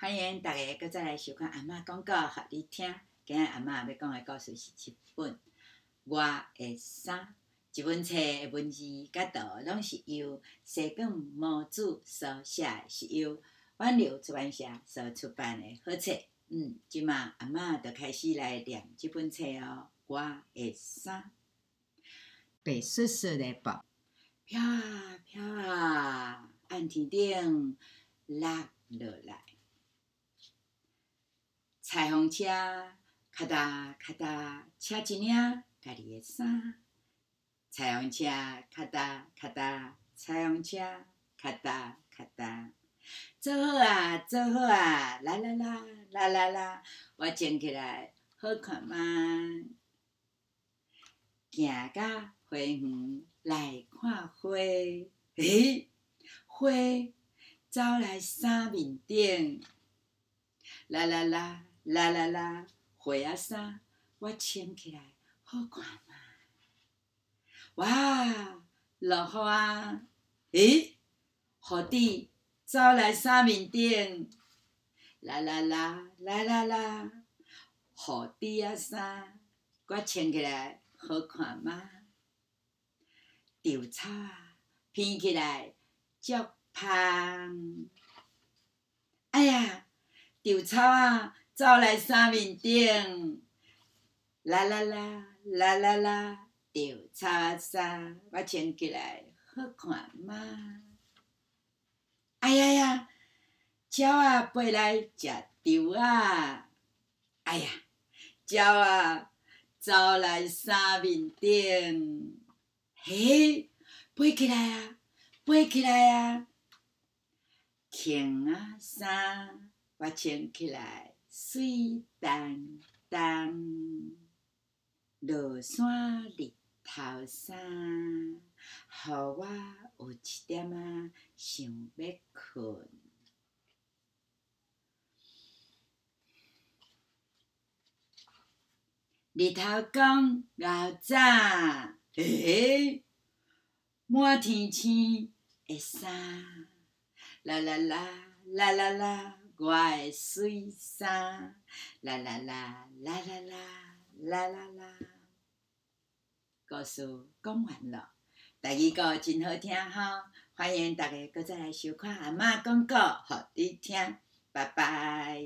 欢迎大家搁再来收看阿嬷讲故互你听。今日阿嬷要讲的故事是一本我的衫，这本册的文字甲图拢是由西贡毛子所写，是由远流出版社所出版的好册。嗯，即马阿嬷就开始来念这本册哦。我的衫，白雪雪的布，飘啊飘啊，暗天顶落落来。彩虹车，咔哒咔哒，车一领家己的衫。彩虹车，咔哒咔哒，彩虹车，咔哒咔哒。做好啊，做好啊，啦啦啦，啦啦啦，我穿起来好看吗？行到花园来看花，嘿，花走来三面顶，来来来。啦啦啦，花啊衫，我穿起来好看吗？哇，落雨啊！咦，雨滴走来衫面顶，啦啦啦，啦啦啦，雨滴啊衫，我穿起来好看吗？稻草啊，编起来足香。哎呀，稻草啊！走来衫面顶，啦啦啦，啦啦啦，稻草衫，我穿起来好看吗？哎呀呀，鸟啊飞来食稻啊！哎呀，鸟啊走来衫面顶，嘿，飞起来啊，飞起来啊，轻啊衫，我穿起来。水当当，落山日头山，予我有一点仔想要困。日头讲老早，嘿嘿，满天星的衫，啦啦啦，啦啦啦。我爱水山，啦啦啦，啦啦啦，啦啦啦。故事讲完了，第二个真好听哈，欢迎大家搁再来收看阿嬷讲故，互你听，拜拜。